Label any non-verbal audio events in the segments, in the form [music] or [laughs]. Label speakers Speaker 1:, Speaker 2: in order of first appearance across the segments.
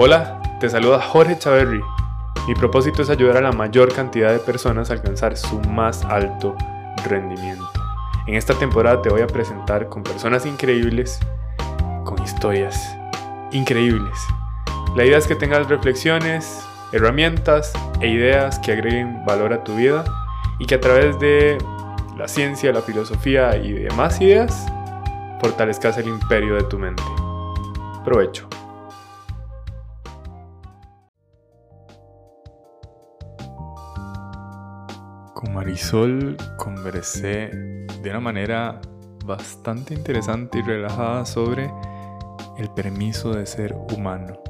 Speaker 1: Hola, te saluda Jorge Chaverri. Mi propósito es ayudar a la mayor cantidad de personas a alcanzar su más alto rendimiento. En esta temporada te voy a presentar con personas increíbles, con historias increíbles. La idea es que tengas reflexiones, herramientas e ideas que agreguen valor a tu vida y que a través de la ciencia, la filosofía y demás ideas fortalezcas el imperio de tu mente. Provecho. Con Marisol conversé de una manera bastante interesante y relajada sobre el permiso de ser humano.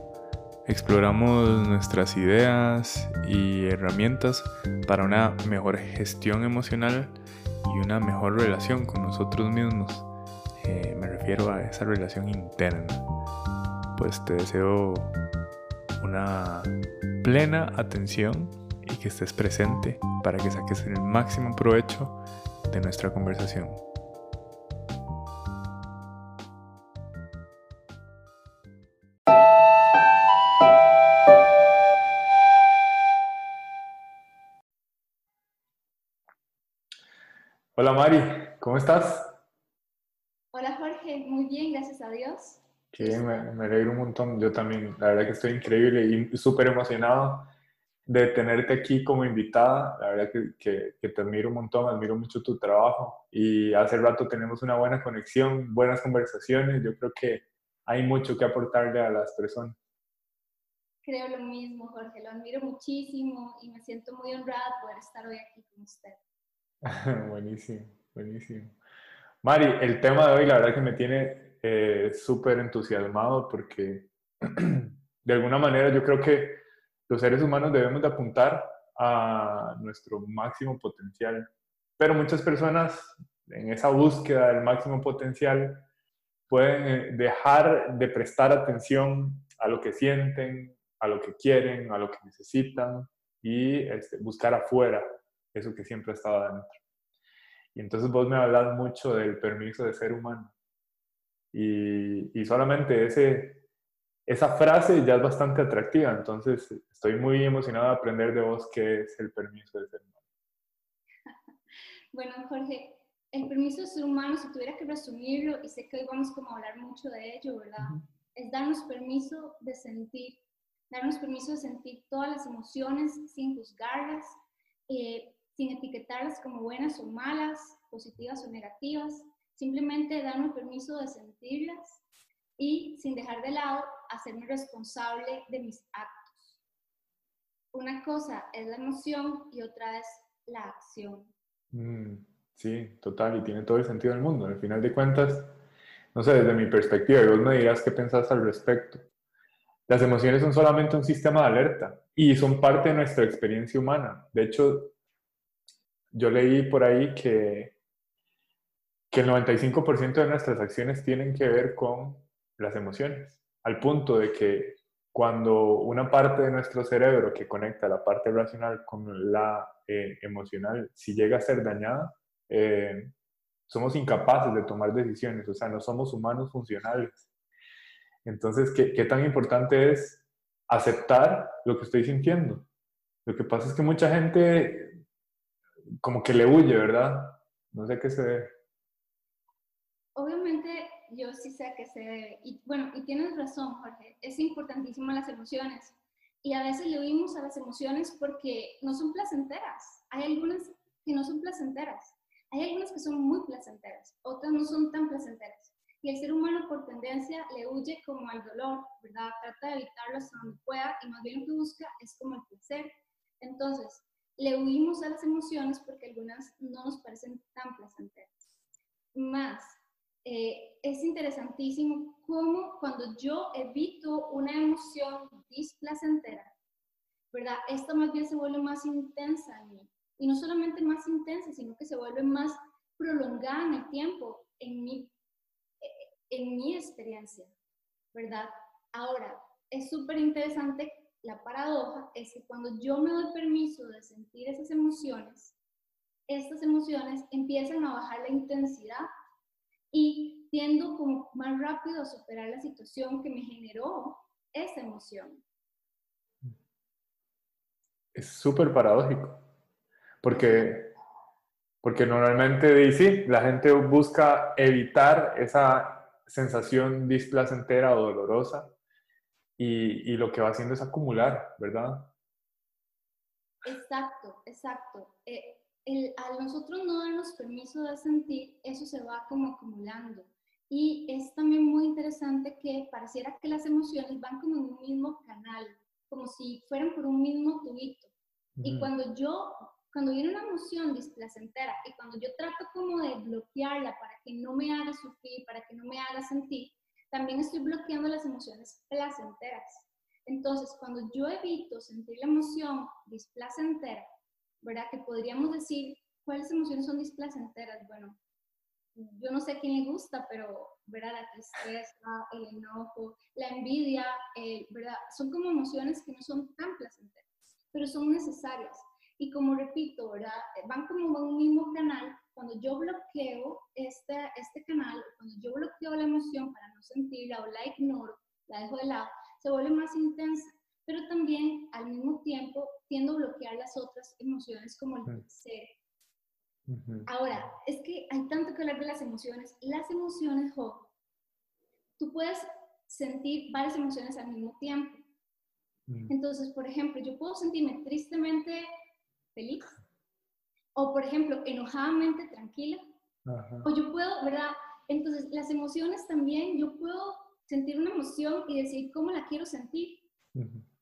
Speaker 1: Exploramos nuestras ideas y herramientas para una mejor gestión emocional y una mejor relación con nosotros mismos. Eh, me refiero a esa relación interna. Pues te deseo una plena atención y que estés presente para que saques el máximo provecho de nuestra conversación. Hola Mari, ¿cómo estás?
Speaker 2: Hola Jorge, muy bien, gracias a Dios.
Speaker 1: Que me, me alegro un montón. Yo también, la verdad que estoy increíble y súper emocionado de tenerte aquí como invitada. La verdad que, que, te admiro un montón, admiro mucho tu trabajo y hace rato tenemos una buena conexión, buenas conversaciones. Yo creo que hay mucho que aportarle a las personas.
Speaker 2: Creo lo mismo, Jorge, lo admiro muchísimo y me siento muy honrada poder estar hoy aquí con usted. [laughs]
Speaker 1: buenísimo, buenísimo. Mari, el tema de hoy la verdad que me tiene eh, súper entusiasmado porque [clears throat] de alguna manera yo creo que los seres humanos debemos de apuntar a nuestro máximo potencial. Pero muchas personas en esa búsqueda del máximo potencial pueden eh, dejar de prestar atención a lo que sienten, a lo que quieren, a lo que necesitan y este, buscar afuera eso que siempre ha estado adentro. Y entonces vos me hablas mucho del permiso de ser humano. Y, y solamente ese, esa frase ya es bastante atractiva, entonces estoy muy emocionado de aprender de vos qué es el permiso de ser humano. [laughs]
Speaker 2: Bueno, Jorge, el permiso de ser humano, si tuviera que resumirlo, y sé que hoy vamos como a hablar mucho de ello, ¿verdad? Es darnos permiso de sentir, darnos permiso de sentir todas las emociones sin juzgarlas, eh, sin etiquetarlas como buenas o malas, positivas o negativas, simplemente darnos permiso de sentirlas y sin dejar de lado hacerme responsable de mis actos. Una cosa es la emoción y otra es la acción.
Speaker 1: Mm, sí, total, y tiene todo el sentido del mundo. Al final de cuentas, no sé, desde mi perspectiva, y vos me dirás qué pensás al respecto. Las emociones son solamente un sistema de alerta y son parte de nuestra experiencia humana. De hecho, yo leí por ahí que, que el 95% de nuestras acciones tienen que ver con las emociones, al punto de que cuando una parte de nuestro cerebro que conecta la parte racional con la eh, emocional, si llega a ser dañada, eh, somos incapaces de tomar decisiones, o sea, no somos humanos funcionales. Entonces, ¿qué, ¿qué, tan importante es aceptar lo que estoy sintiendo? Lo que pasa es que mucha gente como que le huye, ¿verdad? No sé qué se
Speaker 2: yo sí sé que se debe. Y bueno, y tienes razón, Jorge, es importantísimo las emociones. Y a veces le oímos a las emociones porque no son placenteras. Hay algunas que no son placenteras. Hay algunas que son muy placenteras, otras no son tan placenteras. Y el ser humano por tendencia le huye como al dolor, ¿verdad? Trata de evitarlo hasta donde pueda y más bien lo que busca es como el placer. Entonces, le huimos a las emociones porque algunas no nos parecen tan placenteras. Más, eh, es interesantísimo cómo cuando yo evito una emoción displacentera, ¿verdad? Esta más bien se vuelve más intensa en mí. Y no solamente más intensa, sino que se vuelve más prolongada en el tiempo, en mi, en mi experiencia, ¿verdad? Ahora, es súper interesante, la paradoja es que cuando yo me doy permiso de sentir esas emociones, estas emociones empiezan a bajar la intensidad y tiendo como más rápido a superar la situación que me generó esa emoción.
Speaker 1: Es súper paradójico, porque, porque normalmente dice, la gente busca evitar esa sensación displacentera o dolorosa y, y lo que va haciendo es acumular, ¿verdad?
Speaker 2: Exacto, exacto. Eh, el, al nosotros no darnos permiso de sentir, eso se va como acumulando. Y es también muy interesante que pareciera que las emociones van como en un mismo canal, como si fueran por un mismo tubito. Y cuando yo, cuando viene una emoción displacentera y cuando yo trato como de bloquearla para que no me haga sufrir, para que no me haga sentir, también estoy bloqueando las emociones placenteras. Entonces, cuando yo evito sentir la emoción displacentera, ¿verdad? Que podríamos decir, ¿cuáles emociones son displacenteras? Bueno, yo no sé a quién le gusta, pero, ¿verdad? La tristeza, el enojo, la envidia, eh, ¿verdad? Son como emociones que no son tan placenteras, pero son necesarias. Y como repito, ¿verdad? Van como en un mismo canal. Cuando yo bloqueo este, este canal, cuando yo bloqueo la emoción para no sentirla o la ignoro, la dejo de lado, se vuelve más intensa pero también al mismo tiempo tiendo a bloquear las otras emociones como el placer. Ahora, es que hay tanto que hablar de las emociones. Las emociones, jo, tú puedes sentir varias emociones al mismo tiempo. Entonces, por ejemplo, yo puedo sentirme tristemente feliz, o por ejemplo, enojadamente tranquila, o yo puedo, ¿verdad? Entonces, las emociones también, yo puedo sentir una emoción y decir cómo la quiero sentir.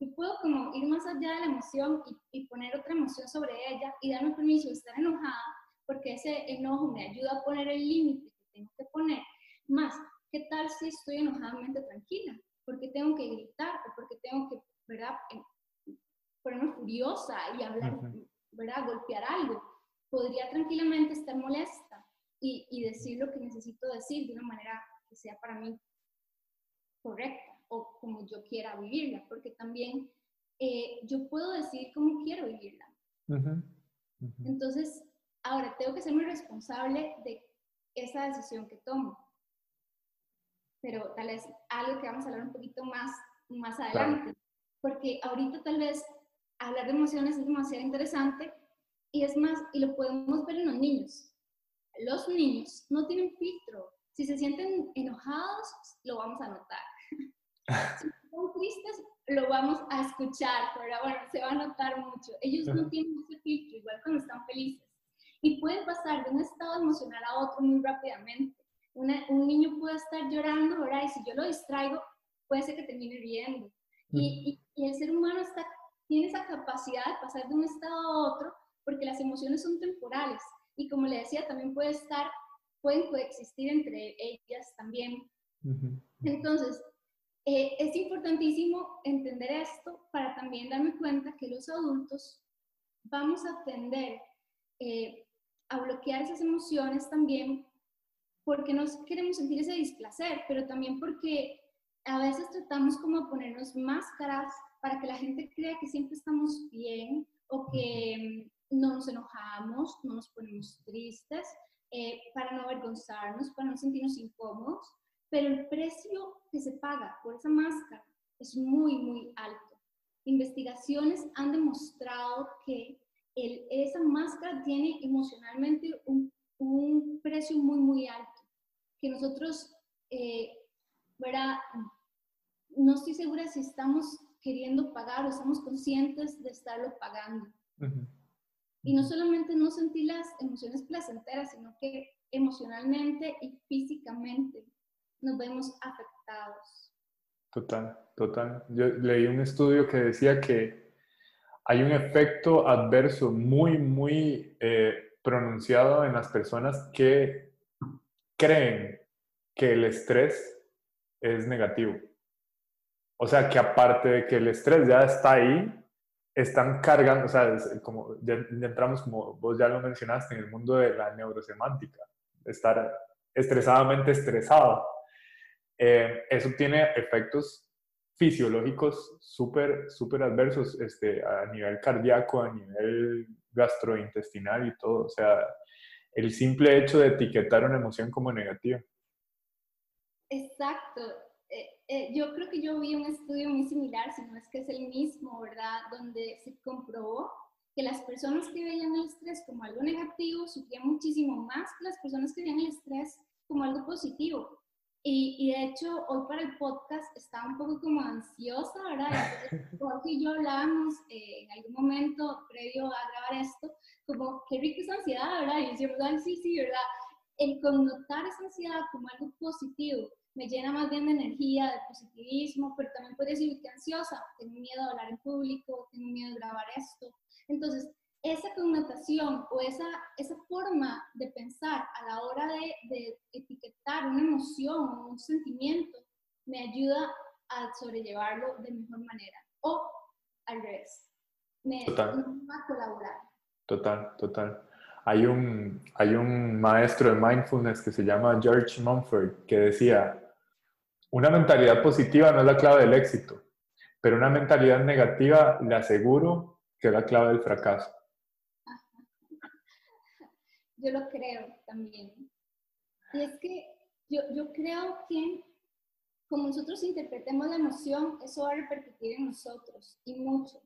Speaker 2: Y puedo como ir más allá de la emoción y, poner otra emoción sobre ella y darme permiso de estar enojada porque ese enojo me ayuda a poner el límite que tengo que poner. Más, ¿qué tal si estoy enojadamente tranquila? porque tengo que gritar o porque tengo que, ¿verdad? Ponerme furiosa y hablar, ¿verdad? Golpear algo. Podría tranquilamente estar molesta y, y decir lo que necesito decir de una manera que sea para mí correcta o como yo quiera vivirla, porque también eh, yo puedo decir cómo quiero vivirla. Entonces, ahora tengo que ser muy responsable de esa decisión que tomo. Pero tal vez algo que vamos a hablar un poquito más, más adelante, porque ahorita tal vez hablar de emociones es demasiado interesante y es más, y lo podemos ver en los niños. Los niños no tienen filtro. Si se sienten enojados, lo vamos a notar. [laughs] Si son tristes, lo vamos a escuchar, pero bueno, se va a notar mucho. Ellos no tienen ese filtro, igual cuando están felices. Y pueden pasar de un estado emocional a otro muy rápidamente. un niño puede estar llorando, ¿verdad? Y si yo lo distraigo, puede ser que termine riendo. Y, y, el ser humano está, tiene esa capacidad de pasar de un estado a otro porque las emociones son temporales. Y como le decía, también puede estar, pueden coexistir entre ellas también. Entonces, eh, es importantísimo entender esto para también darme cuenta que los adultos vamos a tender eh, a bloquear esas emociones también porque no queremos sentir ese displacer, pero también porque a veces tratamos como de ponernos máscaras para que la gente crea que siempre estamos bien o que mm, no nos enojamos, no nos ponemos tristes, eh, para no avergonzarnos, para no sentirnos incómodos pero el precio que se paga por esa máscara es muy, muy alto. Investigaciones han demostrado que el, esa máscara tiene emocionalmente un, un, precio muy, muy alto, que nosotros, eh, ¿verdad? No estoy segura si estamos queriendo pagar o estamos conscientes de estarlo pagando. Y no solamente no sentir las emociones placenteras, sino que emocionalmente y físicamente nos vemos afectados.
Speaker 1: Total, total. Yo leí un estudio que decía que hay un efecto adverso muy, muy eh, pronunciado en las personas que creen que el estrés es negativo. O sea, que aparte de que el estrés ya está ahí, están cargando, o sea, como ya, entramos, como vos ya lo mencionaste, en el mundo de la neurosemántica, estar estresadamente estresado. Eh, eso tiene efectos fisiológicos súper, súper adversos este, a nivel cardíaco, a nivel gastrointestinal y todo. O sea, el simple hecho de etiquetar una emoción como negativa.
Speaker 2: Exacto. Eh, eh, yo creo que yo vi un estudio muy similar, si no es que es el mismo, ¿verdad? Donde se comprobó que las personas que veían el estrés como algo negativo sufrían muchísimo más que las personas que veían el estrés como algo positivo. Y, y, de hecho, hoy para el podcast estaba un poco como ansiosa, ¿verdad? Porque [laughs] y yo hablábamos eh, en algún momento previo a grabar esto, como qué rica esa ansiedad, ¿verdad? Y yo, ¿verdad? Sí, sí, ¿verdad? El connotar esa ansiedad como algo positivo me llena más bien de energía, de positivismo, pero también puede decir que ansiosa, tengo miedo de hablar en público, tengo miedo de grabar esto. Entonces, esa connotación o esa, esa forma de pensar a la hora de, etiquetar una emoción o un sentimiento me ayuda a sobrellevarlo de mejor manera. O al revés, me, total. va a colaborar.
Speaker 1: Total, total. Hay un, hay un maestro de mindfulness que se llama George Mumford que decía, una mentalidad positiva no es la clave del éxito, pero una mentalidad negativa le aseguro que es la clave del fracaso.
Speaker 2: Yo lo creo también. Y es que yo, yo creo que como nosotros interpretemos la emoción, eso va a repercutir en nosotros y mucho.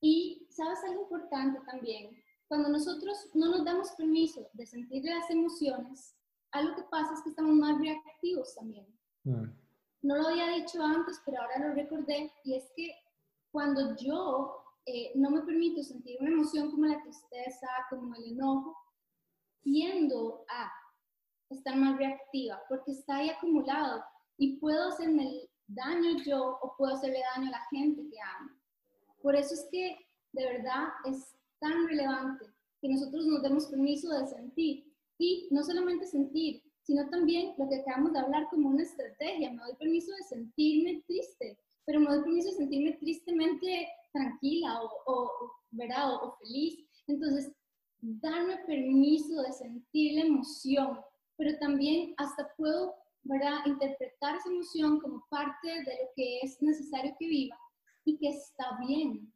Speaker 2: Y sabes algo importante también, cuando nosotros no nos damos permiso de sentir las emociones, algo que pasa es que estamos más reactivos también. Mm. No lo había dicho antes, pero ahora lo recordé, y es que cuando yo eh, no me permito sentir una emoción como la tristeza, como el enojo, tiendo a estar más reactiva porque está ahí acumulado y puedo hacerme daño yo o puedo hacerle daño a la gente que amo. Por eso es que de verdad es tan relevante que nosotros nos demos permiso de sentir y no solamente sentir, sino también lo que acabamos de hablar como una estrategia. Me doy permiso de sentirme triste, pero me doy permiso de sentirme tristemente tranquila o, o, ¿verdad? o feliz. Entonces, darme permiso de sentir la emoción, pero también hasta puedo ¿verdad? interpretar esa emoción como parte de lo que es necesario que viva y que está bien.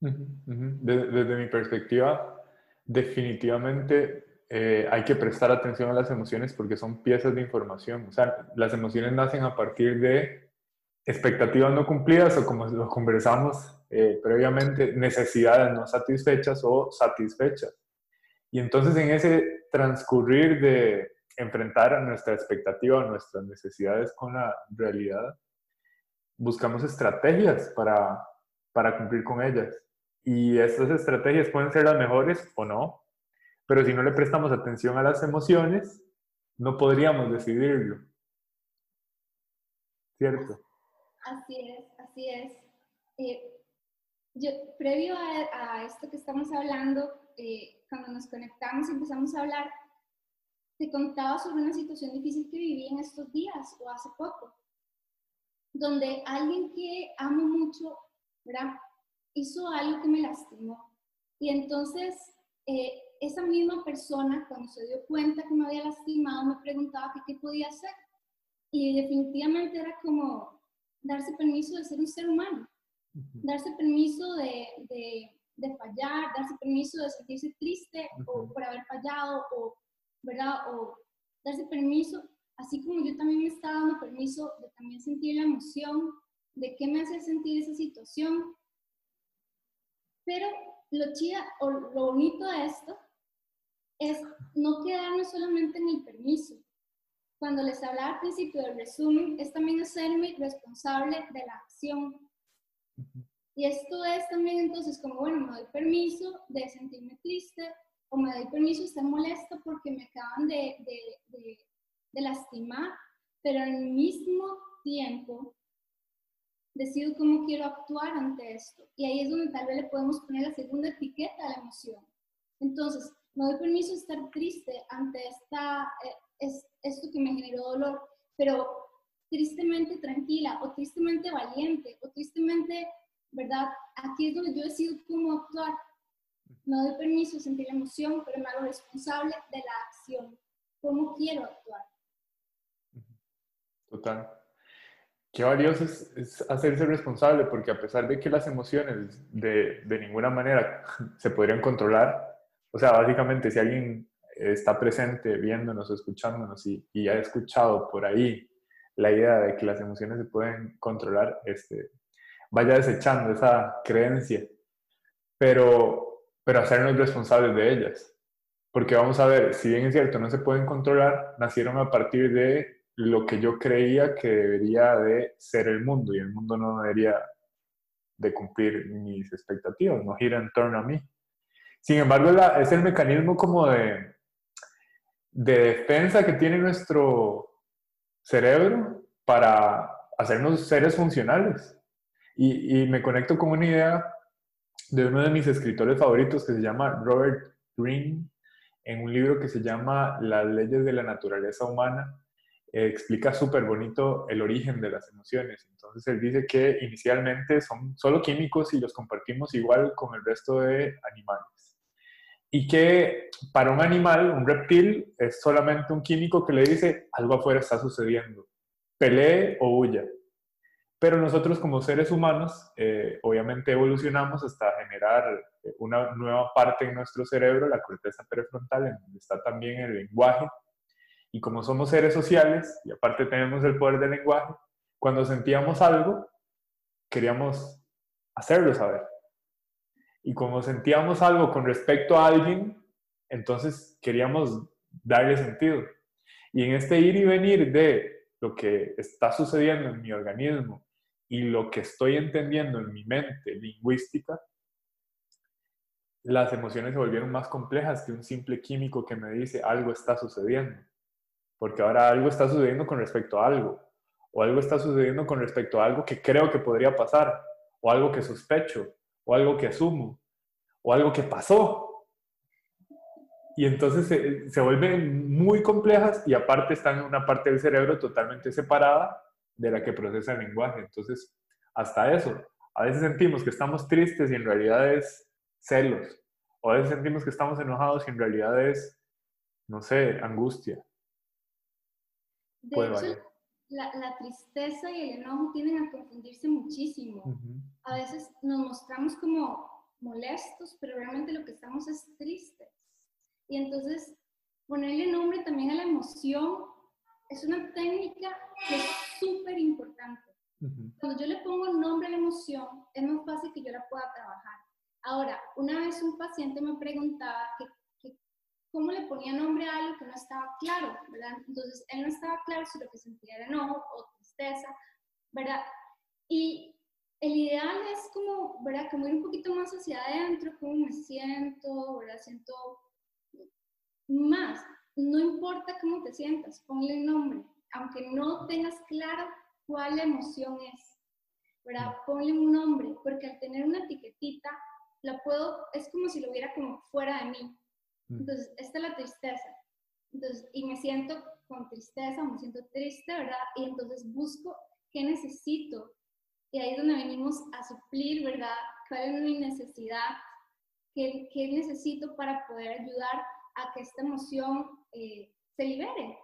Speaker 1: Desde, mi perspectiva, definitivamente eh, hay que prestar atención a las emociones porque son piezas de información. O sea, las emociones nacen a partir de expectativas no cumplidas o como lo conversamos eh, previamente, necesidades no satisfechas o satisfechas. Y entonces en ese transcurrir de enfrentar a nuestra expectativa, nuestras necesidades con la realidad, buscamos estrategias para, para cumplir con ellas. Y estas estrategias pueden ser las mejores o no, pero si no le prestamos atención a las emociones, no podríamos decidirlo. ¿Cierto?
Speaker 2: Así es, así es. Eh, yo, previo a, a, esto que estamos hablando, eh, cuando nos conectamos y empezamos a hablar, te contaba sobre una situación difícil que viví en estos días o hace poco, donde alguien que amo mucho, ¿verdad? Hizo algo que me lastimó. Y entonces, eh, esa misma persona, cuando se dio cuenta que me había lastimado, me preguntaba qué podía hacer. Y definitivamente era como darse permiso de ser un ser humano, darse permiso de, de de fallar, darse permiso de sentirse triste o por haber fallado o, ¿verdad? O darse permiso, así como yo también me estaba dando permiso de también sentir la emoción de qué me hace sentir esa situación. Pero lo chida o lo bonito de esto es no quedarnos solamente en el permiso. Cuando les hablaba al principio del resumen, es también hacerme responsable de la acción. Y esto es también entonces como, bueno, me doy permiso de sentirme triste o me doy permiso de estar molesto porque me acaban de, de, de, lastimar, pero al mismo tiempo decido cómo quiero actuar ante esto. Y ahí es donde tal vez le podemos poner la segunda etiqueta a la emoción. Entonces, me doy permiso de estar triste ante esta, eh, es, esto que me generó dolor, pero tristemente tranquila o tristemente valiente o tristemente ¿verdad? Aquí es donde yo decido cómo actuar. No doy permiso de sentir emoción, pero me hago responsable de la acción. ¿Cómo quiero actuar?
Speaker 1: Total. Qué valioso es, hacerse responsable, porque a pesar de que las emociones de, de, ninguna manera [laughs] se podrían controlar, o sea, básicamente si alguien está presente viéndonos o escuchándonos y, y ha escuchado por ahí la idea de que las emociones se pueden controlar, este, vaya desechando esa creencia, pero, pero hacernos responsables de ellas. Porque vamos a ver, si bien es cierto, no se pueden controlar, nacieron a partir de lo que yo creía que debería de ser el mundo y el mundo no debería de cumplir mis expectativas, no gira en torno a mí. Sin embargo, es el mecanismo como de, de defensa que tiene nuestro cerebro para hacernos seres funcionales. Y, me conecto con una idea de uno de mis escritores favoritos que se llama Robert Greene, en un libro que se llama Las leyes de la naturaleza humana, explica súper bonito el origen de las emociones. Entonces él dice que inicialmente son solo químicos y los compartimos igual con el resto de animales. Y que para un animal, un reptil, es solamente un químico que le dice algo afuera está sucediendo, pelee o huya. Pero nosotros como seres humanos, eh, obviamente evolucionamos hasta generar una nueva parte en nuestro cerebro, la corteza prefrontal, en donde está también el lenguaje. Y como somos seres sociales, y aparte tenemos el poder del lenguaje, cuando sentíamos algo, queríamos hacerlo saber. Y como sentíamos algo con respecto a alguien, entonces queríamos darle sentido. Y en este ir y venir de lo que está sucediendo en mi organismo y lo que estoy entendiendo en mi mente lingüística, las emociones se volvieron más complejas que un simple químico que me dice algo está sucediendo. Porque ahora algo está sucediendo con respecto a algo. O algo está sucediendo con respecto a algo que creo que podría pasar. O algo que sospecho. O algo que asumo. O algo que pasó. Y entonces se, se vuelven muy complejas y aparte están en una parte del cerebro totalmente separada de la que procesa el lenguaje. Entonces, hasta eso. A veces sentimos que estamos tristes y en realidad es celos. O a veces sentimos que estamos enojados y en realidad es, no sé, angustia.
Speaker 2: De hecho, la, tristeza y el enojo tienden a confundirse muchísimo. A veces nos mostramos como molestos, pero realmente lo que estamos es tristes. Y entonces, ponerle nombre también a la emoción es una técnica que súper importante. Cuando yo le pongo nombre a la emoción, es más fácil que yo la pueda trabajar. Ahora, una vez un paciente me preguntaba que, cómo le ponía nombre a algo que no estaba claro, ¿verdad? Entonces, él no estaba claro si lo que sentía era enojo o tristeza, ¿verdad? Y el ideal es como, ¿verdad? Como ir un poquito más hacia adentro, cómo me siento, ¿verdad? Siento más. No importa cómo te sientas, ponle nombre. Aunque no tengas claro cuál emoción es, ¿verdad? Ponle un nombre, porque al tener una etiquetita, la puedo, es como si lo hubiera como fuera de mí. Mm. Entonces, esta es la tristeza. Entonces, y me siento con tristeza, me siento triste, ¿verdad? Y entonces busco qué necesito. Y ahí es donde venimos a suplir, ¿verdad? ¿Cuál es mi necesidad? ¿Qué, qué necesito para poder ayudar a que esta emoción eh, se libere?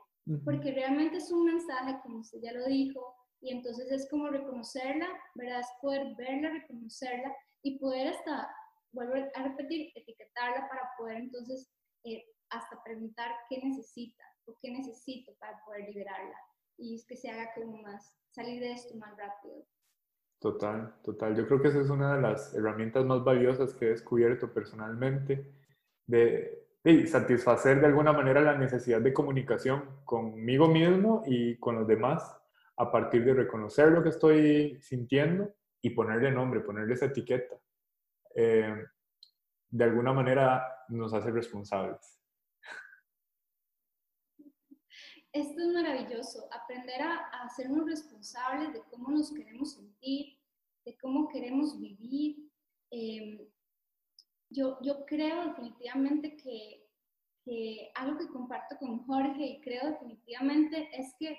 Speaker 2: Porque realmente es un mensaje, como usted ya lo dijo, y entonces es como reconocerla, ¿verdad? Es poder verla, reconocerla y poder hasta vuelvo a repetir, etiquetarla para poder entonces eh, hasta preguntar qué necesita o qué necesito para poder liberarla y es que se haga como más, salir de esto más rápido.
Speaker 1: Total, total. Yo creo que esa es una de las herramientas más valiosas que he descubierto personalmente, de, de, satisfacer de alguna manera la necesidad de comunicación conmigo mismo y con los demás a partir de reconocer lo que estoy sintiendo y ponerle nombre, ponerle esa etiqueta. Eh, de alguna manera nos hace responsables.
Speaker 2: Esto es maravilloso, aprender a, hacernos responsables de cómo nos queremos sentir, de cómo queremos vivir. Eh, yo, yo creo definitivamente que, que algo que comparto con Jorge y creo definitivamente es que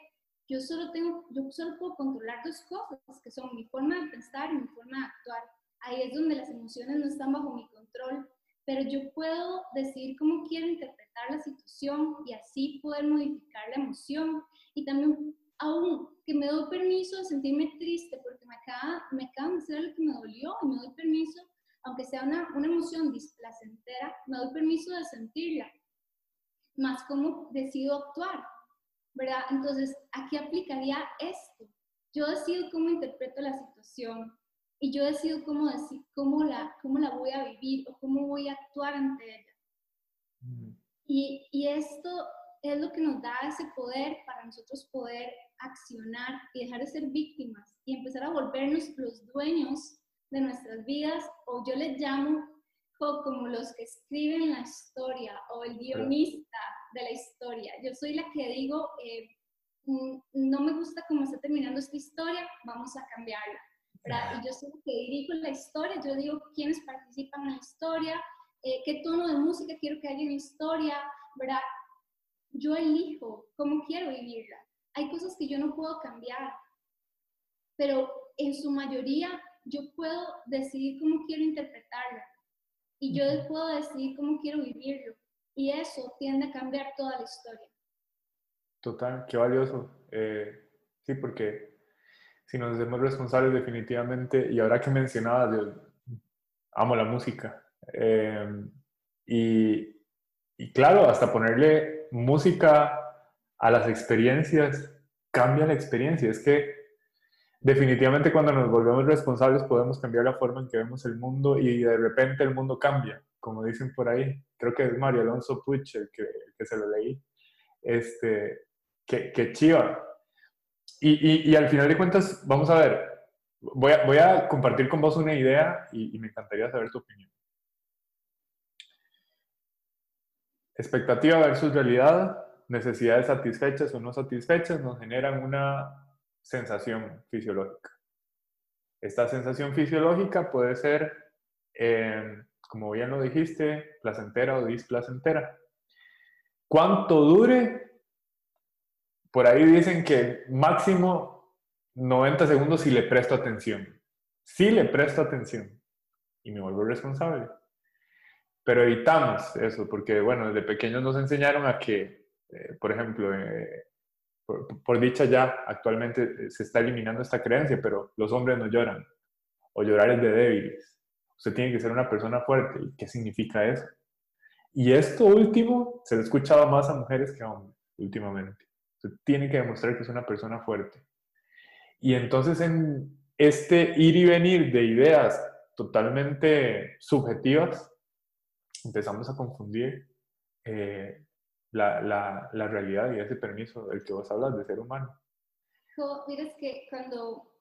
Speaker 2: yo solo tengo, yo solo puedo controlar dos cosas, que son mi forma de pensar y mi forma de actuar. Ahí es donde las emociones no están bajo mi control, pero yo puedo decidir cómo quiero interpretar la situación y así poder modificar la emoción. Y también aún que me doy permiso de sentirme triste porque me acaba, me acaba de hacer lo que me dolió y me doy permiso, aunque sea una, una emoción displacentera, me doy permiso de sentirla, más cómo decido actuar, ¿verdad? Entonces, aquí aplicaría esto. Yo decido cómo interpreto la situación y yo decido cómo, decir, cómo, la, cómo la voy a vivir o cómo voy a actuar ante ella. Mm. Y, y esto es lo que nos da ese poder para nosotros poder accionar y dejar de ser víctimas y empezar a volvernos los dueños de nuestras vidas, o yo les llamo como los que escriben la historia o el guionista de la historia. Yo soy la que digo, eh, mm, no me gusta cómo está terminando esta historia, vamos a cambiarla. Y yo soy la que dirijo la historia, yo digo quiénes participan en la historia, eh, qué tono de música quiero que haya en la historia, ¿verdad? Yo elijo cómo quiero vivirla. Hay cosas que yo no puedo cambiar, pero en su mayoría yo puedo decidir cómo quiero interpretarla y yo puedo decidir cómo quiero vivirlo. Y eso tiende a cambiar toda la historia.
Speaker 1: Total, qué valioso. Eh, sí, porque si nos hacemos responsables definitivamente, y ahora que mencionabas, yo amo la música. Eh, y, y claro, hasta ponerle música a las experiencias cambia la experiencia. Es que definitivamente cuando nos volvemos responsables podemos cambiar la forma en que vemos el mundo y de repente el mundo cambia, como dicen por ahí. Creo que es Mario Alonso Puig el que, que se lo leí. Este, que, que chiva. Y, y, y, al final de cuentas, vamos a ver, voy a, voy a compartir con vos una idea y, y me encantaría saber tu opinión. Expectativa versus realidad, necesidades satisfechas o no satisfechas nos generan una sensación fisiológica. Esta sensación fisiológica puede ser, eh, como bien lo dijiste, placentera o displacentera. ¿Cuánto dure? Por ahí dicen que máximo 90 segundos si le presto atención. Si le presto atención y me vuelvo responsable. Pero evitamos eso, porque bueno, desde pequeños nos enseñaron a que, eh, por ejemplo, eh, por, dicha ya actualmente eh, se está eliminando esta creencia, pero los hombres no lloran, o llorar es de débiles. Usted tiene que ser una persona fuerte. ¿Y qué significa eso? Y esto último se lo he escuchado más a mujeres que a hombres últimamente. Usted tiene que demostrar que es una persona fuerte. Y entonces en este ir y venir de ideas totalmente subjetivas, empezamos a confundir eh, la, la, la, realidad y ese permiso del que vos hablas de ser humano.
Speaker 2: Mira, que cuando,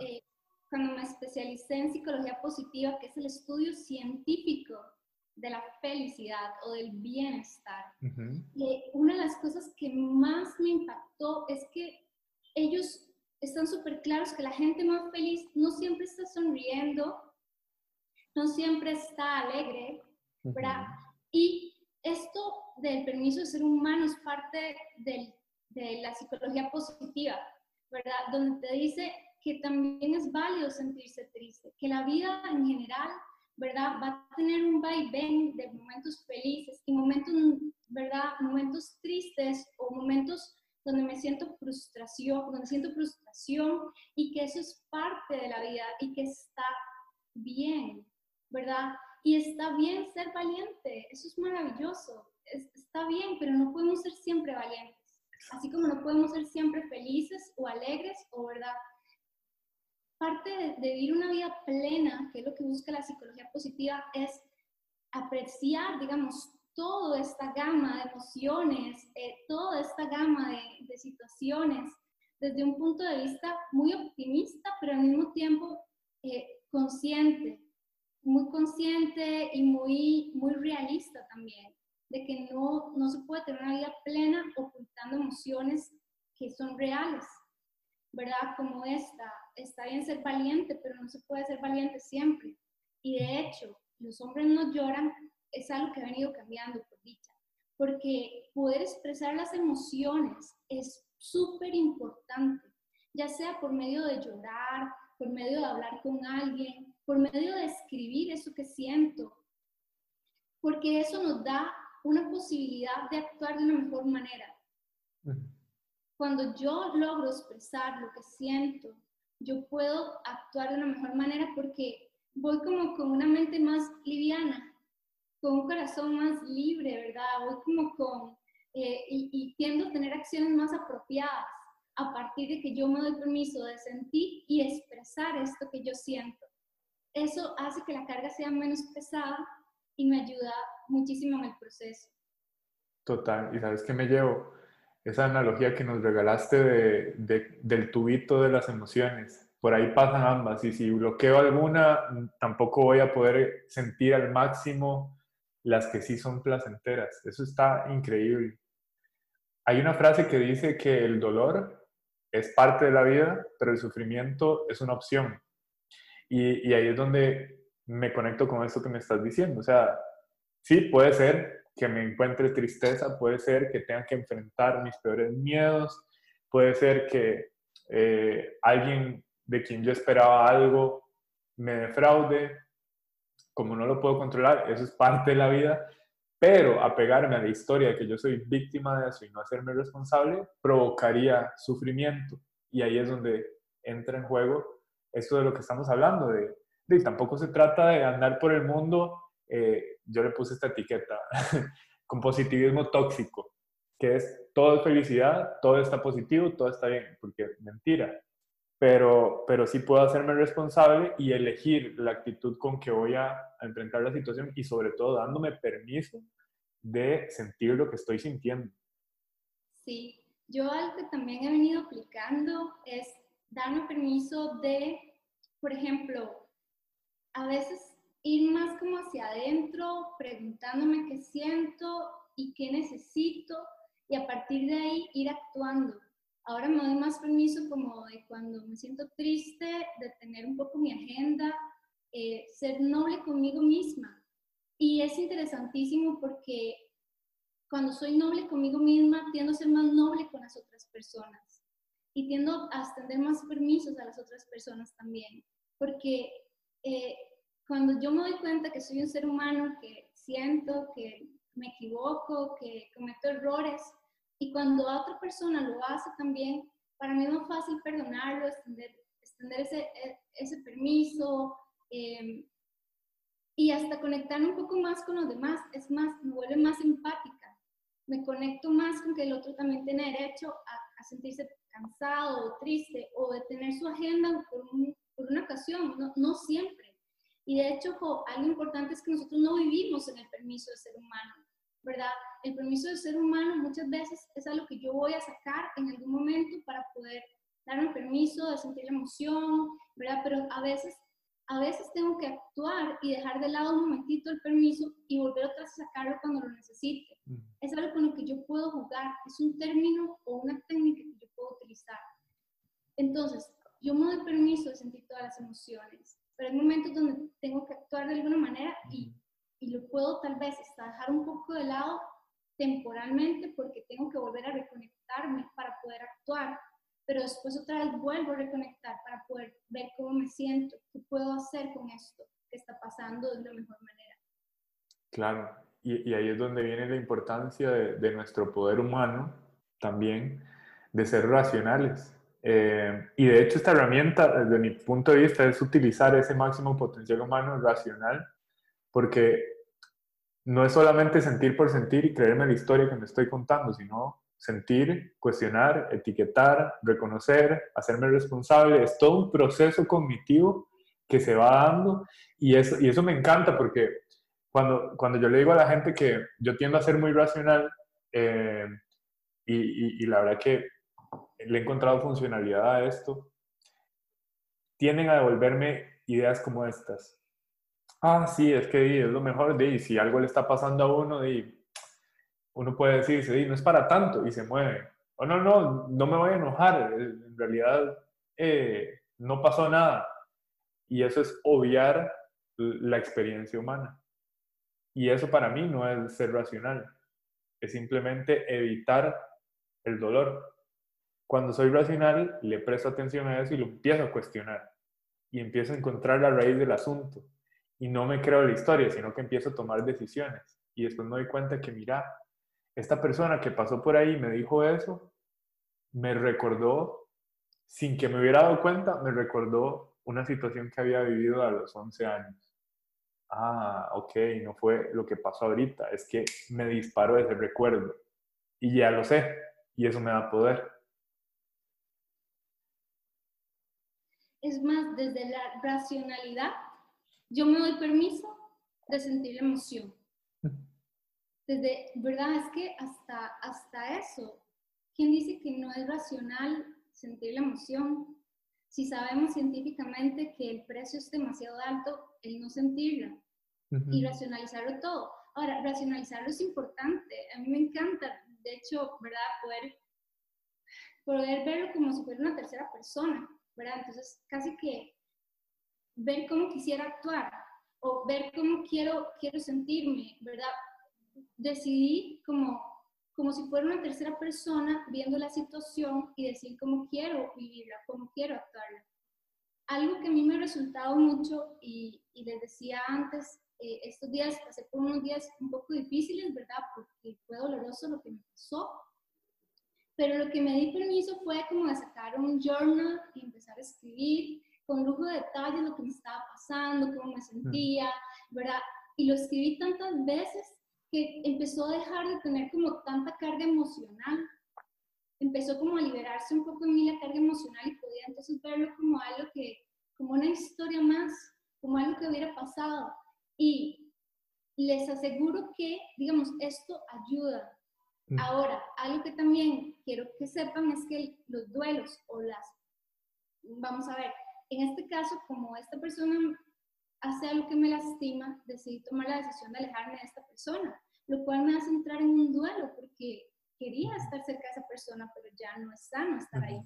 Speaker 2: eh, cuando me especialicé en psicología positiva, que es el estudio científico de la felicidad o del bienestar, una de las cosas que más me impactó es que ellos están súper claros que la gente más feliz no siempre está sonriendo, no siempre está alegre, ¿verdad? Y esto del permiso de ser humano es parte de la psicología positiva, ¿verdad? Donde te dice que también es válido sentirse triste, que la vida en general, ¿verdad? Va a tener un vaivén de momentos felices y momentos, ¿verdad? Momentos tristes o momentos donde me siento frustración, donde siento frustración y que eso es parte de la vida y que está bien, ¿verdad? Y está bien ser valiente, eso es maravilloso, está bien, pero no podemos ser siempre valientes, así como no podemos ser siempre felices o alegres o verdad. Parte de, vivir una vida plena, que es lo que busca la psicología positiva, es apreciar, digamos, toda esta gama de emociones, eh, toda esta gama de, de situaciones desde un punto de vista muy optimista, pero al mismo tiempo eh, consciente, muy consciente y muy, muy realista también, de que no, no se puede tener una vida plena ocultando emociones que son reales, ¿verdad? Como esta, está bien ser valiente, pero no se puede ser valiente siempre. Y de hecho, los hombres no lloran, es algo que ha venido cambiando, por dicha, porque poder expresar las emociones es súper importante, ya sea por medio de llorar, por medio de hablar con alguien, por medio de escribir eso que siento, porque eso nos da una posibilidad de actuar de una mejor manera. Cuando yo logro expresar lo que siento, yo puedo actuar de una mejor manera porque voy como con una mente más liviana, con un corazón más libre, ¿verdad? Voy como con, eh, y, y tiendo a tener acciones más apropiadas a partir de que yo me doy permiso de sentir y expresar esto que yo siento. Eso hace que la carga sea menos pesada y me ayuda muchísimo en el proceso.
Speaker 1: Total, y sabes que me llevo esa analogía que nos regalaste de, del tubito de las emociones. Por ahí pasan ambas y si bloqueo alguna, tampoco voy a poder sentir al máximo las que sí son placenteras. Eso está increíble. Hay una frase que dice que el dolor es parte de la vida, pero el sufrimiento es una opción. Y, ahí es donde me conecto con esto que me estás diciendo. O sea, sí, puede ser que me encuentre tristeza, puede ser que tenga que enfrentar mis peores miedos, puede ser que eh, alguien de quien yo esperaba algo me defraude, como no lo puedo controlar, eso es parte de la vida, pero apegarme a la historia de que yo soy víctima de eso y no hacerme responsable provocaría sufrimiento. Y ahí es donde entra en juego esto de lo que estamos hablando, de, de tampoco se trata de andar por el mundo, eh, yo le puse esta etiqueta, [laughs] con positivismo tóxico, que es todo es felicidad, todo está positivo, todo está bien, porque mentira. Pero, pero sí puedo hacerme responsable y elegir la actitud con que voy a, a enfrentar la situación y sobre todo dándome permiso de sentir lo que estoy sintiendo.
Speaker 2: Sí, yo algo que también he venido aplicando es darme permiso de, por ejemplo, a veces ir más como hacia adentro, preguntándome qué siento y qué necesito y a partir de ahí ir actuando. Ahora me doy más permiso como de cuando me siento triste, de tener un poco mi agenda, eh, ser noble conmigo misma. Y es interesantísimo porque cuando soy noble conmigo misma, tiendo a ser más noble con las otras personas y tiendo a extender más permisos a las otras personas también. Porque eh, cuando yo me doy cuenta que soy un ser humano, que siento, que me equivoco, que cometo errores, y cuando otra persona lo hace también, para mí es más fácil perdonarlo, extender, e, ese permiso, eh, y hasta conectarme un poco más con los demás, es más, me vuelve más empática, me conecto más con que el otro también tiene derecho a, sentirse cansado o triste o de tener su agenda por, una ocasión, no, siempre. Y de hecho, algo importante es que nosotros no vivimos en el permiso de ser humano, ¿verdad? El permiso de ser humano muchas veces es algo que yo voy a sacar en algún momento para poder darme permiso de sentir la emoción, ¿verdad? Pero a veces a veces tengo que actuar y dejar de lado un momentito el permiso y volver otra vez a sacarlo cuando lo necesite. Es algo con lo que yo puedo jugar, es un término o una técnica que yo puedo utilizar. Entonces, yo me doy permiso de sentir todas las emociones, pero hay momentos donde tengo que actuar de alguna manera y, y lo puedo tal vez hasta dejar un poco de lado temporalmente porque tengo que volver a reconectarme para poder actuar pero después otra vez vuelvo a reconectar para poder ver cómo me siento, qué puedo hacer con esto que está pasando de la mejor manera.
Speaker 1: Claro, y, ahí es donde viene la importancia de, nuestro poder humano también, de ser racionales. Eh, y de hecho esta herramienta, desde mi punto de vista, es utilizar ese máximo potencial humano racional, porque no es solamente sentir por sentir y creerme la historia que me estoy contando, sino sentir, cuestionar, etiquetar, reconocer, hacerme responsable. Es todo un proceso cognitivo que se va dando y eso, y eso me encanta porque cuando, cuando yo le digo a la gente que yo tiendo a ser muy racional eh, y, y, la verdad que le he encontrado funcionalidad a esto, tienden a devolverme ideas como estas. Ah, sí, es que es lo mejor de si algo le está pasando a uno, y uno puede decir, no es para tanto y se mueve. O no, no, no me voy a enojar, en realidad eh, no pasó nada. Y eso es obviar la experiencia humana. Y eso para mí no es ser racional, es simplemente evitar el dolor. Cuando soy racional, le presto atención a eso y lo empiezo a cuestionar. Y empiezo a encontrar la raíz del asunto. Y no me creo la historia, sino que empiezo a tomar decisiones. Y después me doy cuenta que, mira, esta persona que pasó por ahí me dijo eso, me recordó, sin que me hubiera dado cuenta, me recordó una situación que había vivido a los 11 años. Ah, ok, no fue lo que pasó ahorita, es que me disparó ese recuerdo. y ya lo sé y eso me da poder.
Speaker 2: Es más, desde la racionalidad, yo me doy permiso de sentir la emoción. Desde, ¿verdad? Es que hasta, hasta eso, ¿quién dice que no es racional sentir la emoción? Si sabemos científicamente que el precio es demasiado alto, el no sentirla y racionalizarlo todo. Ahora, racionalizarlo es importante. A mí me encanta, de hecho, ¿verdad? Poder, poder verlo como si fuera una tercera persona, ¿verdad? Entonces, casi que ver cómo quisiera actuar o ver cómo quiero, quiero sentirme, ¿verdad? Decidí como, como si fuera una tercera persona viendo la situación y decir cómo quiero vivirla, cómo quiero actuarla. Algo que a mí me ha resultado mucho y, y les decía antes, eh, estos días pasé por unos días un poco difíciles, ¿verdad? Porque fue doloroso lo que me pasó. Pero lo que me di permiso fue como de sacar un journal y empezar a escribir con lujo de detalles lo que me estaba pasando, cómo me sentía, ¿verdad? Y lo escribí tantas veces que empezó a dejar de tener como tanta carga emocional. Empezó como a liberarse un poco de mí la carga emocional y podía entonces verlo como algo que, como una historia más, como algo que hubiera pasado. Y les aseguro que, digamos, esto ayuda. Ahora, algo que también quiero que sepan es que los duelos o las, vamos a ver, en este caso, como esta persona hace algo que me lastima, decidí tomar la decisión de alejarme de esta persona, lo cual me hace entrar en un duelo porque quería estar cerca de esa persona, pero ya no está, no estar ahí.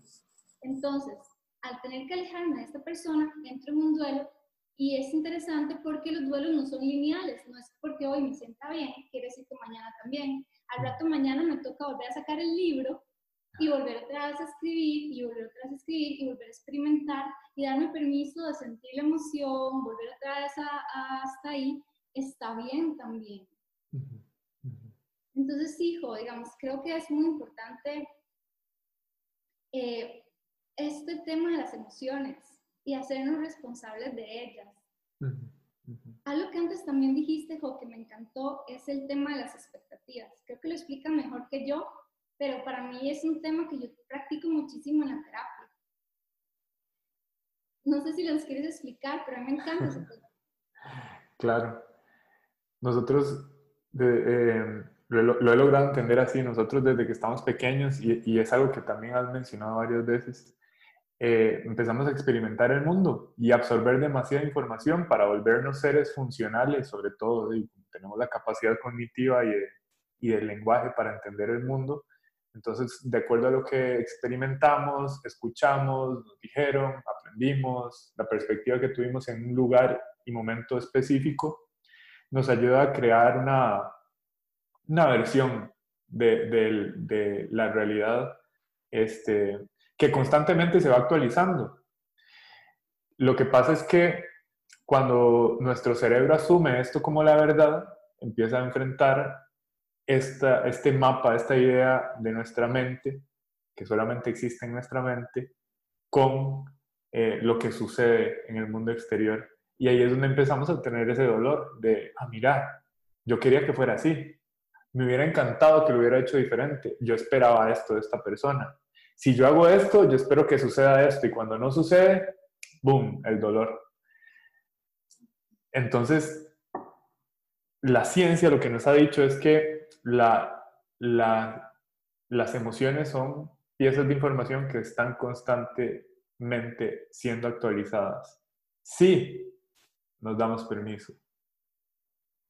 Speaker 2: Entonces, al tener que alejarme de esta persona, entro en un duelo y es interesante porque los duelos no son lineales, no es porque hoy me sienta bien, quiere decir que mañana también. Al rato mañana me toca volver a sacar el libro y volver otra vez a escribir y volver otra vez a escribir y volver a experimentar y darme permiso de sentir la emoción, volver otra vez hasta ahí, está bien también. Entonces, hijo, digamos, creo que es muy importante eh, este tema de las emociones y hacernos responsables de ellas. Algo que antes también dijiste, Jo, que me encantó, es el tema de las expectativas. Creo que lo explica mejor que yo, pero para mí es un tema que yo practico muchísimo en la terapia. No sé si los quieres explicar, pero a mí me encanta ese [laughs] tema.
Speaker 1: Claro. Nosotros eh, lo, he logrado entender así, nosotros desde que estamos pequeños, y, y es algo que también has mencionado varias veces, eh, empezamos a experimentar el mundo y absorber demasiada información para volvernos seres funcionales, sobre todo, tenemos la capacidad cognitiva y, y del lenguaje para entender el mundo, entonces, de acuerdo a lo que experimentamos, escuchamos, nos dijeron, aprendimos, la perspectiva que tuvimos en un lugar y momento específico, nos ayuda a crear una, una versión de, de, de la realidad este, que constantemente se va actualizando. Lo que pasa es que cuando nuestro cerebro asume esto como la verdad, empieza a enfrentar esta, este mapa, esta idea de nuestra mente, que solamente existe en nuestra mente, con eh, lo que sucede en el mundo exterior. Y ahí es donde empezamos a tener ese dolor de, ah, mira, yo quería que fuera así. Me hubiera encantado que lo hubiera hecho diferente. Yo esperaba esto de esta persona. Si yo hago esto, yo espero que suceda esto. Y cuando no sucede, ¡boom!, el dolor. Entonces, la ciencia lo que nos ha dicho es que la, las emociones son piezas de información que están constantemente siendo actualizadas. Sí, nos damos permiso.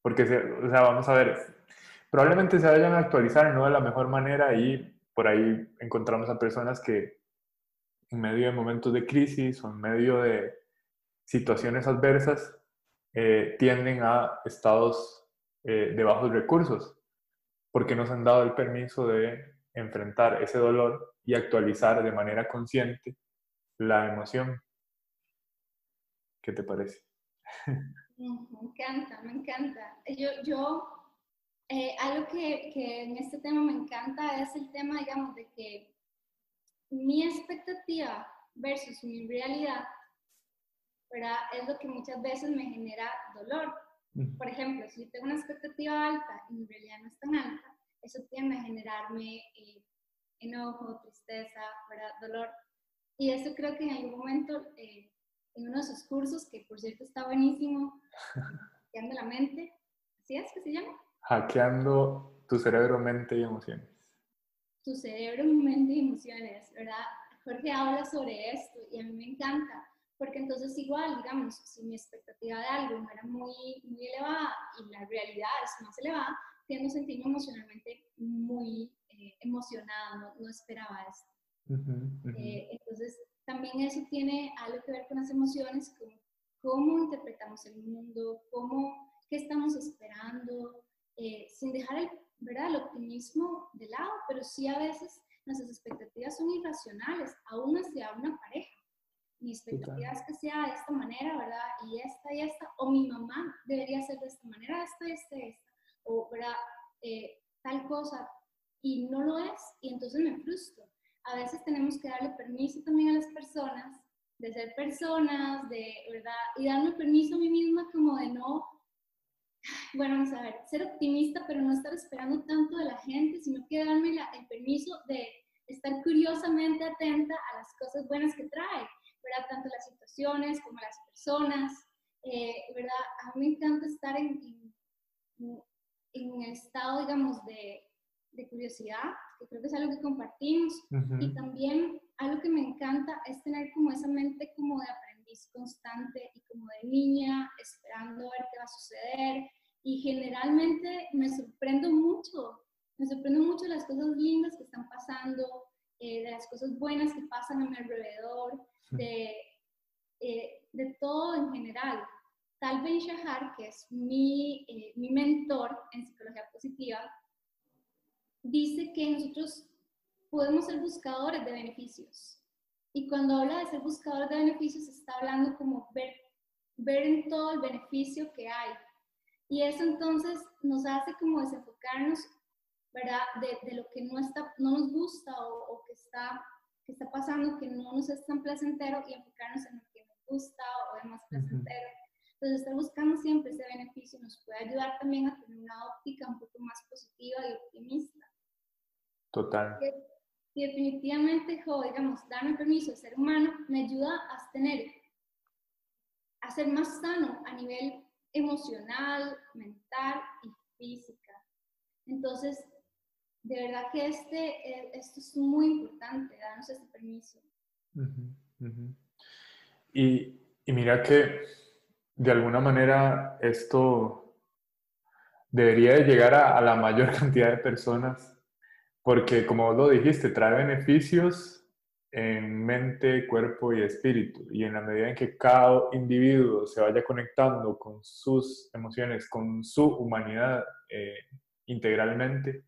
Speaker 1: Porque, o sea, vamos a ver, probablemente se vayan a actualizar no de la mejor manera y por ahí encontramos a personas que en medio de momentos de crisis o en medio de situaciones adversas eh, tienden a estados eh, de bajos recursos, porque nos han dado el permiso de enfrentar ese dolor y actualizar de manera consciente la emoción. ¿Qué te parece? [laughs]
Speaker 2: Me encanta, me encanta. Yo, yo eh, algo que, que, en este tema me encanta es el tema, digamos, de que mi expectativa versus mi realidad, ¿verdad? Es lo que muchas veces me genera dolor por ejemplo, si tengo una expectativa alta y mi realidad no es tan alta, eso tiende a generarme eh, enojo, tristeza, dolor. Y eso creo que en algún momento, eh, en uno de sus cursos, que por cierto está buenísimo, [laughs] hackeando la mente, ¿así es que se llama?
Speaker 1: Hackeando tu cerebro, mente y emociones.
Speaker 2: Tu cerebro, mente y emociones, ¿verdad? Jorge habla sobre esto y a mí me encanta, porque entonces igual, digamos, si mi expectativa de algo no era muy, muy elevada y la realidad es más elevada, tiendo a sentirme emocionalmente muy eh, emocionada, no, esperaba esto. Eh, entonces, también eso tiene algo que ver con las emociones, con cómo interpretamos el mundo, cómo, qué estamos esperando, eh, sin dejar el, ¿verdad? el optimismo de lado, pero sí a veces nuestras expectativas son irracionales, aún hacia una pareja. Mi expectativa es que sea de esta manera, ¿verdad? Y esta y esta, o mi mamá debería ser de esta manera, esta, esta, esta, o, ¿verdad? Eh, tal cosa, y no lo es, y entonces me frustro. A veces tenemos que darle permiso también a las personas de ser personas, de, ¿verdad? Y darme permiso a mí misma como de no, bueno, vamos a ver, ser optimista, pero no estar esperando tanto de la gente, sino que darme el permiso de estar curiosamente atenta a las cosas buenas que trae, ¿verdad? Tanto las situaciones como las personas, eh, ¿verdad? A mí me encanta estar en, en, en el estado, digamos, de, de curiosidad, que creo que es algo que compartimos, y también algo que me encanta es tener como esa mente como de aprendiz constante y como de niña esperando a ver qué va a suceder, y generalmente me sorprendo mucho, me sorprendo mucho las cosas lindas que están pasando, eh, de las cosas buenas que pasan a mi alrededor, de, eh, de todo en general. Tal Ben Shahar, que es mi, eh, mi mentor en psicología positiva, dice que nosotros podemos ser buscadores de beneficios. Y cuando habla de ser buscadores de beneficios, está hablando como ver, ver en todo el beneficio que hay. Y eso entonces nos hace como desenfocarnos, ¿verdad? De, de lo que no, está, no nos gusta o, o, que, está, que está pasando, que no nos es tan placentero y enfocarnos en lo que nos gusta o es más placentero. Entonces, estar buscando siempre ese beneficio nos puede ayudar también a tener una óptica un poco más positiva y optimista.
Speaker 1: Total.
Speaker 2: Y definitivamente, jo, digamos, darme permiso de ser humano me ayuda a tener, a ser más sano a nivel emocional, mental y física. Entonces, de verdad que este, eh, esto es muy importante, darnos este permiso.
Speaker 1: Y, y, mira que de alguna manera esto debería de llegar a, a la mayor [laughs] cantidad de personas porque como lo dijiste, trae beneficios en mente, cuerpo y espíritu. Y en la medida en que cada individuo se vaya conectando con sus emociones, con su humanidad eh, integralmente,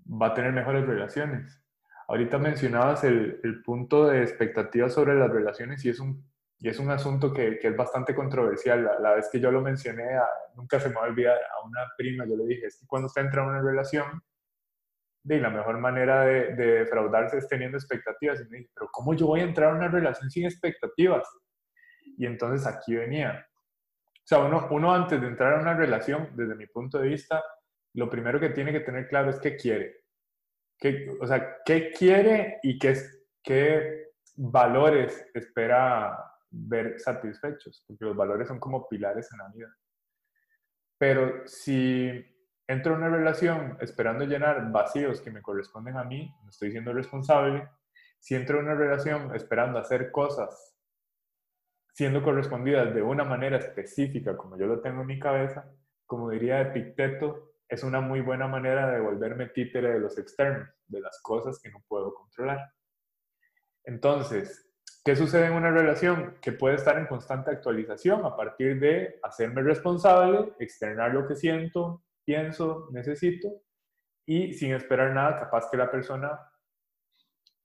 Speaker 1: va a tener mejores relaciones. Ahorita mencionabas el, el, punto de expectativas sobre las relaciones y es un, y es un asunto que, que es bastante controversial. La, la, vez que yo lo mencioné, nunca se me va a olvidar a una prima, yo le dije, es cuando usted entra en una relación, de la mejor manera de, defraudarse es teniendo expectativas. Y me dije, pero ¿cómo yo voy a entrar a una relación sin expectativas? Y entonces aquí venía. O sea, uno, uno antes de entrar a una relación, desde mi punto de vista, lo primero que tiene que tener claro es qué quiere. Qué, o sea, qué quiere y qué, qué valores espera ver satisfechos, porque los valores son como pilares en la vida. Pero si entro en una relación esperando llenar vacíos que me corresponden a mí, no estoy siendo responsable. Si entro en una relación esperando hacer cosas siendo correspondidas de una manera específica, como yo lo tengo en mi cabeza, como diría Epicteto, es una muy buena manera de volverme títere de los externos, de las cosas que no puedo controlar. Entonces, ¿qué sucede en una relación? Que puede estar en constante actualización a partir de hacerme responsable, externar lo que siento, pienso, necesito, y sin esperar nada, capaz que la persona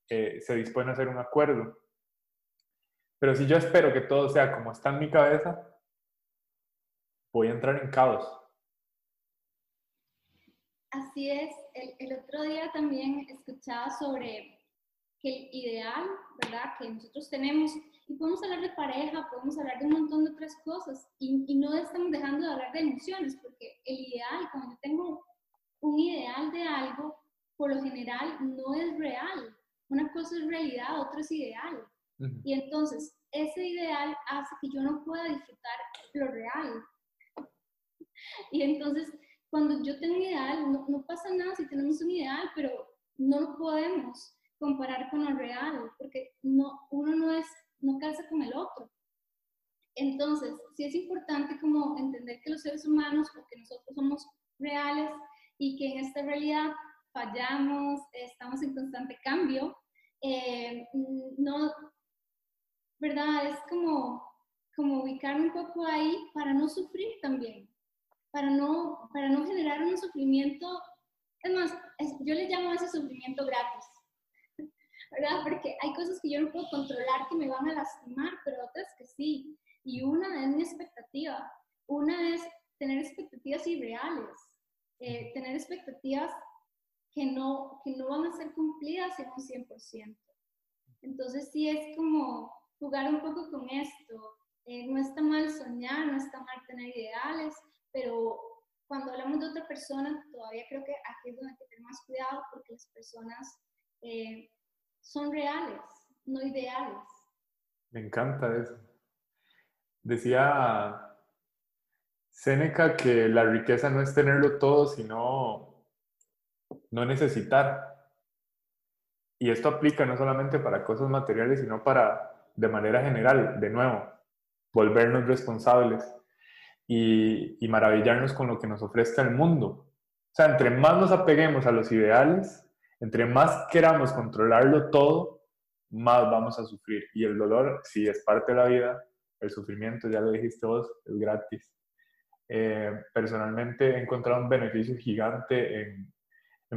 Speaker 1: eh, se dispone a hacer un acuerdo. Pero si yo espero que todo sea como está en mi cabeza, voy a entrar en caos.
Speaker 2: Así es. El, el otro día también escuchaba sobre que el ideal, ¿verdad? Que nosotros tenemos y podemos hablar de pareja, podemos hablar de un montón de otras cosas y, y no estamos dejando de hablar de emociones, porque el ideal, cuando yo tengo un ideal de algo, por lo general, no es real. Una cosa es realidad, otra es ideal. Y entonces, ese ideal hace que yo no pueda disfrutar lo real. Y entonces, cuando yo tengo un ideal, no, no, pasa nada si tenemos un ideal, pero no lo podemos comparar con lo real, porque no, uno no, es, no calza con el otro. Entonces, sí es importante como entender que los seres humanos, porque nosotros somos reales y que en esta realidad fallamos, estamos en constante cambio, eh, no, ¿verdad? Es como, como ubicarme un poco ahí para no sufrir también, para no, para no generar un sufrimiento, es más, yo le llamo a ese sufrimiento gratis, ¿verdad? Porque hay cosas que yo no puedo controlar que me van a lastimar, pero otras que sí. Y una es mi expectativa, una es tener expectativas irreales, eh, tener expectativas que no, que no van a ser cumplidas en un 100%. Entonces sí es como jugar un poco con esto. Eh, no está mal soñar, no está mal tener ideales, pero cuando hablamos de otra persona, todavía creo que aquí es donde hay que tener más cuidado porque las personas eh, son reales, no ideales.
Speaker 1: Me encanta eso. Decía Séneca que la riqueza no es tenerlo todo, sino no necesitar. Y esto aplica no solamente para cosas materiales, sino para, de manera general, de nuevo, volvernos responsables y, y maravillarnos con lo que nos ofrezca el mundo. O sea, entre más nos apeguemos a los ideales, entre más queramos controlarlo todo, más vamos a sufrir. Y el dolor, si es parte de la vida, el sufrimiento, ya lo dijiste vos, es gratis. Eh, personalmente he encontrado un beneficio gigante en,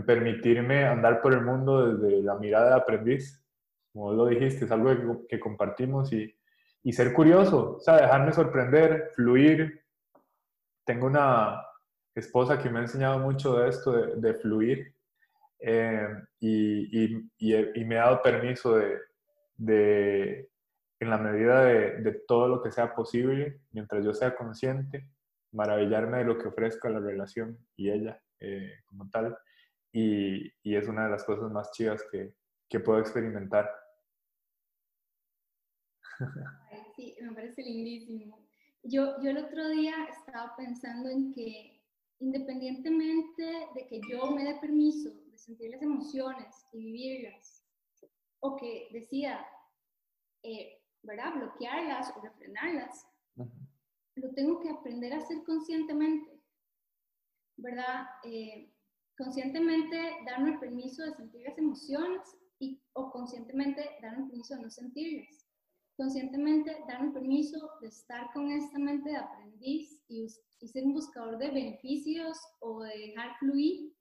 Speaker 1: permitirme andar por el mundo desde la mirada de aprendiz. Como lo dijiste, es algo que, compartimos y, ser curioso, o sea, dejarme sorprender, fluir. Tengo una esposa que me ha enseñado mucho de esto, de fluir. Eh, y, y, y, me ha dado permiso de, de en la medida de, de, todo lo que sea posible, mientras yo sea consciente, maravillarme de lo que ofrezca la relación y ella eh, como tal. Y, y, es una de las cosas más chivas que, que puedo experimentar. [laughs]
Speaker 2: sí, me parece lindísimo. Yo, yo el otro día estaba pensando en que independientemente de que yo me dé permiso sentir las emociones y vivirlas, o que decida, eh, ¿verdad?, bloquearlas o refrenarlas, lo tengo que aprender a hacer conscientemente, ¿verdad? Eh, conscientemente darme el permiso de sentir las emociones y, o conscientemente darme el permiso de no sentirlas. Conscientemente darme el permiso de estar con esta mente de aprendiz y, y ser un buscador de beneficios o de dejar fluir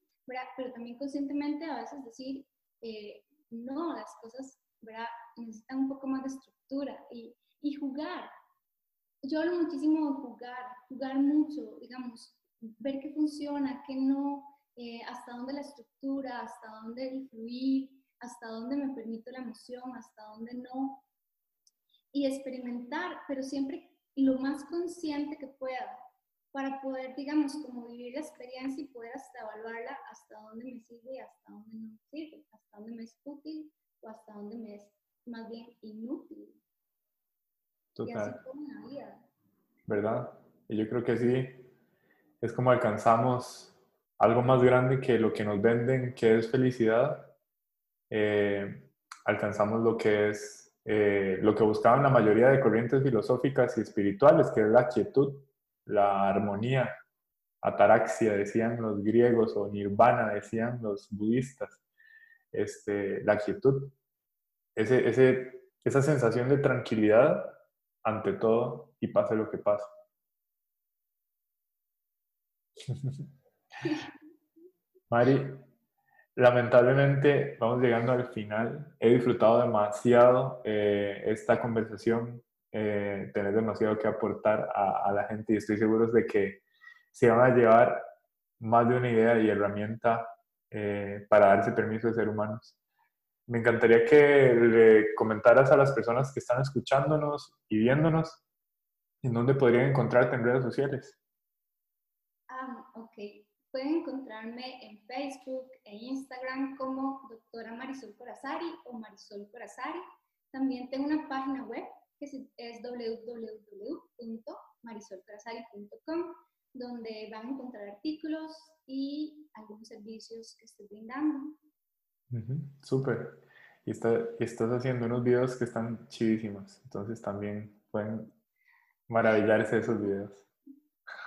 Speaker 2: pero también conscientemente a veces decir, eh, no, las cosas ¿verdad? necesitan un poco más de estructura y, y jugar. Yo hablo muchísimo de jugar, jugar mucho, digamos, ver qué funciona, qué no, eh, hasta dónde la estructura, hasta dónde el fluir, hasta dónde me permito la emoción, hasta dónde no. Y experimentar, pero siempre lo más consciente que pueda, para poder, digamos, como vivir la experiencia y poder hasta evaluarla hasta dónde me sirve y hasta dónde no me sirve, hasta dónde me es útil o hasta dónde me es más bien inútil.
Speaker 1: Total. Y así como la vida. ¿Verdad? Y yo creo que sí, es como alcanzamos algo más grande que lo que nos venden, que es felicidad. Eh, alcanzamos lo que es, eh, lo que buscaban la mayoría de corrientes filosóficas y espirituales, que es la quietud la armonía, ataraxia decían los griegos o nirvana decían los budistas, este, la quietud, ese, ese, esa sensación de tranquilidad ante todo y pase lo que pase. [laughs] Mari, lamentablemente vamos llegando al final. He disfrutado demasiado eh, esta conversación eh, tener demasiado que aportar a, la gente y estoy seguro de que se van a llevar más de una idea y herramienta eh, para darse permiso de ser humanos. Me encantaría que le comentaras a las personas que están escuchándonos y viéndonos en dónde podrían encontrarte en redes sociales.
Speaker 2: Ah, ok. pueden encontrarme en Facebook e Instagram como doctora Marisol Corazari o Marisol Corazari. También tengo una página web que es www.marisolcorazari.com donde van a encontrar artículos y algunos servicios que estoy brindando.
Speaker 1: Súper. Y, estás haciendo unos videos que están chidísimos, entonces también pueden maravillarse de esos videos.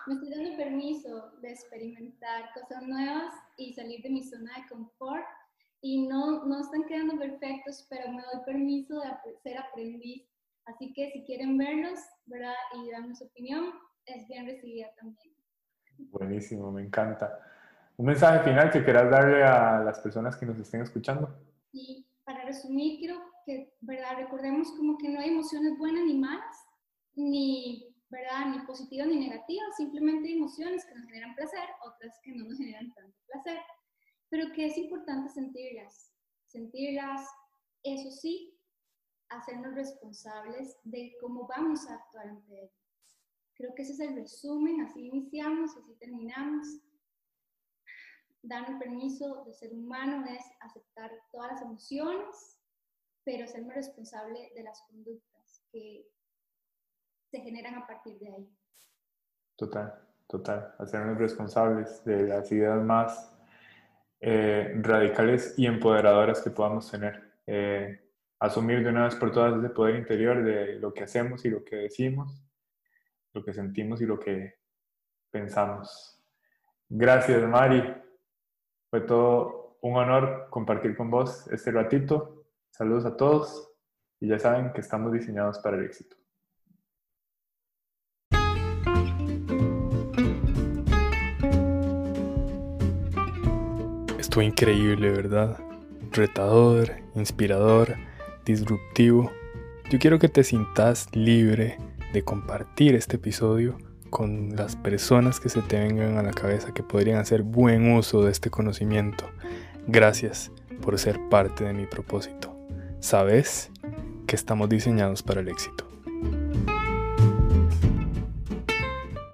Speaker 2: Me estoy dando permiso de experimentar cosas nuevas y salir de mi zona de confort y no, no están quedando perfectos, pero me doy permiso de ser aprendiz. Así que si quieren verlos, ¿verdad? Y darme su opinión, es bien recibida también.
Speaker 1: Buenísimo, me encanta. ¿Un mensaje final que quieras darle a las personas que nos estén escuchando?
Speaker 2: Y para resumir, quiero que, ¿verdad? Recordemos como que no hay emociones buenas ni malas, ni, ¿verdad? Ni positivas ni negativas, simplemente emociones que nos generan placer, otras que no nos generan tanto placer, pero que es importante sentirlas. Sentirlas, eso sí, hacernos responsables de cómo vamos a actuar ante ellas. Creo que ese es el resumen, así iniciamos, así terminamos. Darnos permiso de ser humano es aceptar todas las emociones, pero serme responsable de las conductas que se generan a partir de ahí.
Speaker 1: Total, total. Hacernos responsables de las ideas más eh, radicales y empoderadoras que podamos tener. Eh, asumir de una vez por todas ese poder interior de lo que hacemos y lo que decimos lo que sentimos y lo que pensamos. Gracias, Mari. Fue todo un honor compartir con vos este ratito. Saludos a todos y ya saben que estamos diseñados para el éxito. Estuvo increíble, ¿verdad? Retador, inspirador, disruptivo. Yo quiero que te sintas libre de compartir este episodio con las personas que se te vengan a la cabeza que podrían hacer buen uso de este conocimiento. Gracias por ser parte de mi propósito. Sabes que estamos diseñados para el éxito.